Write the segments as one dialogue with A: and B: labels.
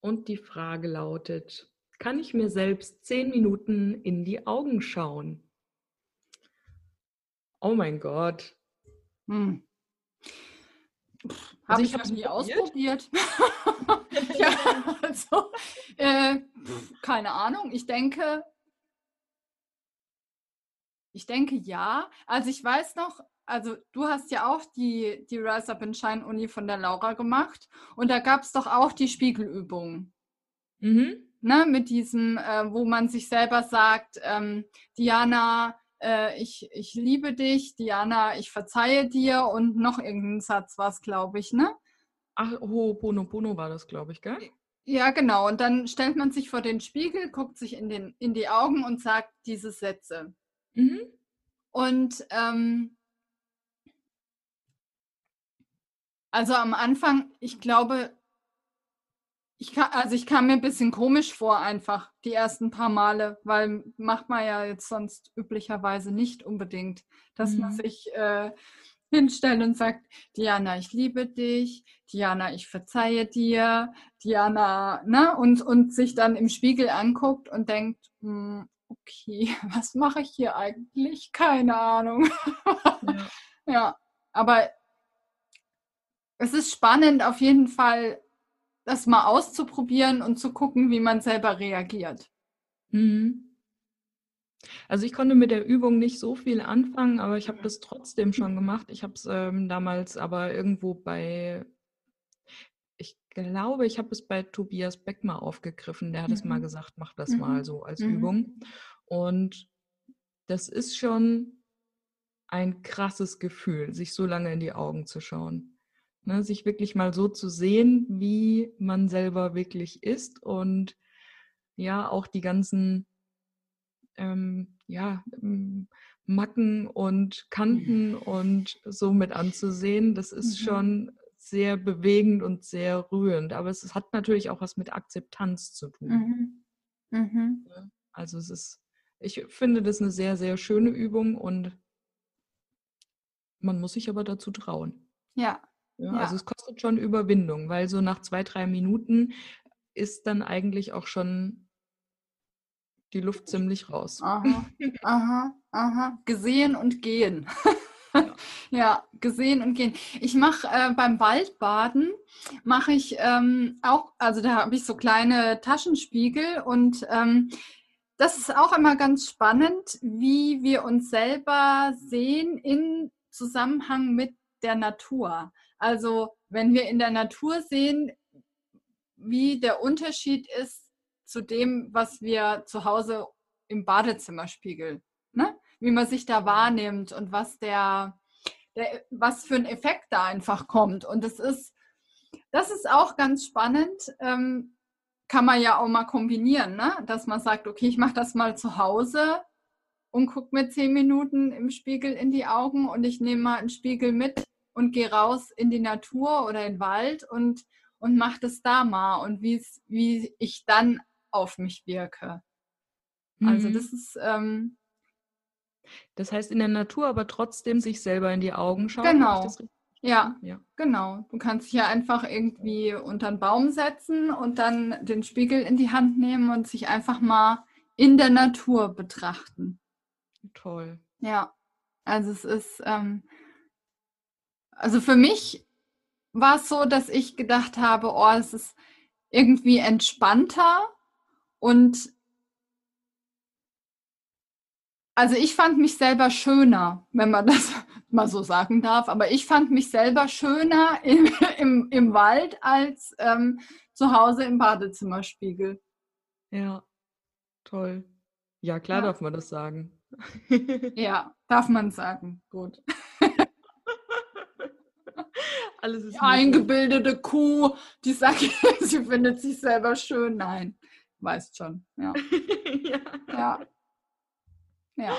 A: Und die Frage lautet, kann ich mir selbst zehn Minuten in die Augen schauen? Oh mein Gott. Hm.
B: Habe also ich, ich habe nie ausprobiert. ja, also, äh, keine Ahnung. Ich denke, ich denke ja. Also ich weiß noch, also du hast ja auch die, die Rise Up in Shine Uni von der Laura gemacht und da gab es doch auch die Spiegelübung. Mhm. Ne, mit diesem, äh, wo man sich selber sagt, ähm, Diana, äh, ich, ich liebe dich, Diana, ich verzeihe dir und noch irgendein Satz war es, glaube ich, ne?
A: Ach, Ho'oponopono war das, glaube ich, gell?
B: Ja, genau. Und dann stellt man sich vor den Spiegel, guckt sich in, den, in die Augen und sagt diese Sätze. Mhm. Und ähm, Also am Anfang, ich glaube, ich kann, also ich kam mir ein bisschen komisch vor, einfach die ersten paar Male, weil macht man ja jetzt sonst üblicherweise nicht unbedingt, dass mhm. man sich äh, hinstellt und sagt, Diana, ich liebe dich, Diana, ich verzeihe dir, Diana, ne, und, und sich dann im Spiegel anguckt und denkt, hm, okay, was mache ich hier eigentlich? Keine Ahnung. Ja, ja aber es ist spannend, auf jeden Fall das mal auszuprobieren und zu gucken, wie man selber reagiert. Mhm.
A: Also ich konnte mit der Übung nicht so viel anfangen, aber ich habe das trotzdem schon gemacht. Ich habe es ähm, damals aber irgendwo bei, ich glaube, ich habe es bei Tobias Beck mal aufgegriffen. Der hat mhm. es mal gesagt, mach das mhm. mal so als mhm. Übung. Und das ist schon ein krasses Gefühl, sich so lange in die Augen zu schauen. Ne, sich wirklich mal so zu sehen, wie man selber wirklich ist und ja, auch die ganzen ähm, ja, Macken und Kanten und so mit anzusehen, das ist mhm. schon sehr bewegend und sehr rührend. Aber es hat natürlich auch was mit Akzeptanz zu tun. Mhm. Mhm. Also es ist, ich finde das eine sehr, sehr schöne Übung und man muss sich aber dazu trauen.
B: Ja,
A: ja, ja. Also es kostet schon Überwindung, weil so nach zwei, drei Minuten ist dann eigentlich auch schon die Luft ziemlich raus.
B: Aha, aha, aha. Gesehen und gehen. Ja. gesehen und gehen. Ich mache äh, beim Waldbaden, mache ich ähm, auch, also da habe ich so kleine Taschenspiegel und ähm, das ist auch immer ganz spannend, wie wir uns selber sehen in Zusammenhang mit der Natur. Also wenn wir in der Natur sehen, wie der Unterschied ist zu dem, was wir zu Hause im Badezimmer spiegeln. Ne? Wie man sich da wahrnimmt und was der, der, was für ein Effekt da einfach kommt. Und das ist, das ist auch ganz spannend. Ähm, kann man ja auch mal kombinieren, ne? dass man sagt, okay, ich mache das mal zu Hause und gucke mir zehn Minuten im Spiegel in die Augen und ich nehme mal einen Spiegel mit und gehe raus in die Natur oder in den Wald und, und mache das da mal und wie ich dann auf mich wirke. Also mhm. Das ist. Ähm,
A: das heißt in der Natur, aber trotzdem sich selber in die Augen schauen.
B: Genau. Ja, ja, genau. Du kannst dich ja einfach irgendwie unter einen Baum setzen und dann den Spiegel in die Hand nehmen und sich einfach mal in der Natur betrachten.
A: Toll.
B: Ja, also es ist, ähm, also für mich war es so, dass ich gedacht habe, oh, es ist irgendwie entspannter und also ich fand mich selber schöner, wenn man das mal so sagen darf, aber ich fand mich selber schöner im, im, im Wald als ähm, zu Hause im Badezimmerspiegel.
A: Ja, toll. Ja, klar ja. darf man das sagen.
B: ja, darf man sagen. Gut.
A: Alles ist
B: die eingebildete Kuh, die sagt, sie findet sich selber schön. Nein, weißt schon. Ja. ja. ja. ja.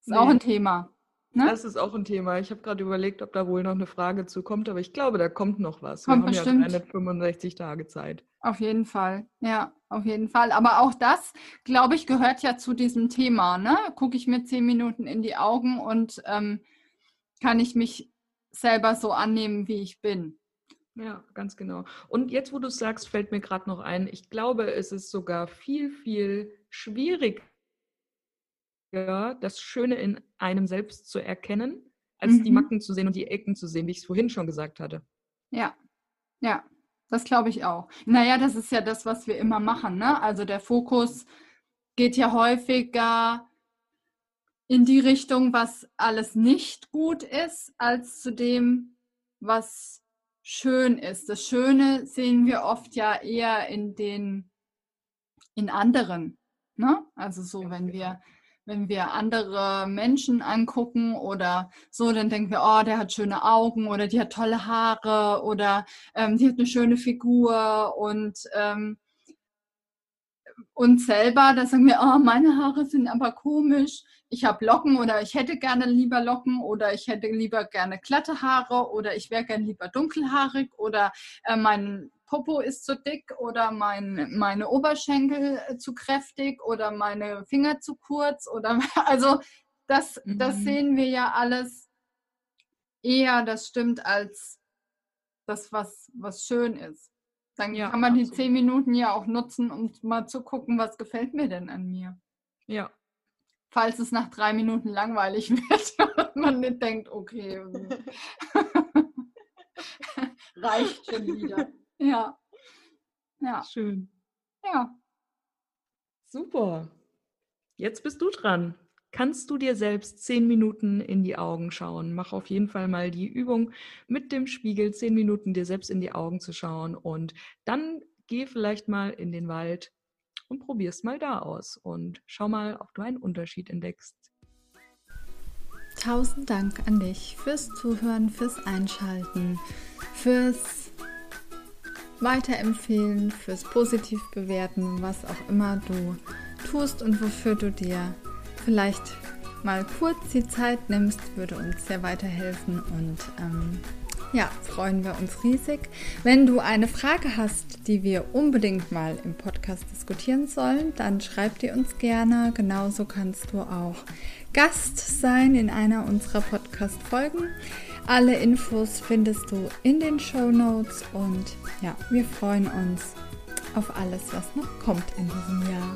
B: Ist nee. auch ein Thema.
A: Ne? Das ist auch ein Thema. Ich habe gerade überlegt, ob da wohl noch eine Frage zu kommt, aber ich glaube, da kommt noch was.
B: Kommt
A: Wir
B: bestimmt.
A: haben ja 365 Tage Zeit.
B: Auf jeden Fall, ja, auf jeden Fall. Aber auch das, glaube ich, gehört ja zu diesem Thema. Ne? Gucke ich mir zehn Minuten in die Augen und ähm, kann ich mich selber so annehmen, wie ich bin.
A: Ja, ganz genau. Und jetzt, wo du es sagst, fällt mir gerade noch ein, ich glaube, es ist sogar viel, viel schwieriger, das Schöne in einem selbst zu erkennen, als mhm. die Macken zu sehen und die Ecken zu sehen, wie ich es vorhin schon gesagt hatte.
B: Ja, ja, das glaube ich auch. Naja, das ist ja das, was wir immer machen. Ne? Also der Fokus geht ja häufiger in die Richtung, was alles nicht gut ist, als zu dem, was schön ist. Das Schöne sehen wir oft ja eher in den in anderen. Ne? Also so, wenn wir wenn wir andere Menschen angucken oder so, dann denken wir, oh, der hat schöne Augen oder die hat tolle Haare oder ähm, die hat eine schöne Figur und ähm, uns selber, da sagen wir, oh, meine Haare sind aber komisch. Ich habe Locken oder ich hätte gerne lieber Locken oder ich hätte lieber gerne glatte Haare oder ich wäre gerne lieber dunkelhaarig oder äh, mein Popo ist zu dick oder mein, meine Oberschenkel äh, zu kräftig oder meine Finger zu kurz oder also das, mhm. das sehen wir ja alles eher, das stimmt, als das, was, was schön ist. Dann ja, kann man absolut. die zehn Minuten ja auch nutzen, um mal zu gucken, was gefällt mir denn an mir.
A: Ja.
B: Falls es nach drei Minuten langweilig wird und man nicht denkt, okay, reicht schon wieder. Ja.
A: Ja. Schön.
B: Ja.
A: Super. Jetzt bist du dran. Kannst du dir selbst zehn Minuten in die Augen schauen? Mach auf jeden Fall mal die Übung mit dem Spiegel, zehn Minuten dir selbst in die Augen zu schauen und dann geh vielleicht mal in den Wald und probier's mal da aus und schau mal, ob du einen Unterschied entdeckst.
B: Tausend Dank an dich fürs Zuhören, fürs Einschalten, fürs Weiterempfehlen, fürs positiv bewerten, was auch immer du tust und wofür du dir vielleicht mal kurz die Zeit nimmst, würde uns sehr weiterhelfen und ähm, ja, freuen wir uns riesig. Wenn du eine Frage hast, die wir unbedingt mal im Podcast diskutieren sollen, dann schreib die uns gerne. Genauso kannst du auch Gast sein in einer unserer Podcast-Folgen. Alle Infos findest du in den Show Notes und ja, wir freuen uns auf alles, was noch kommt in diesem Jahr.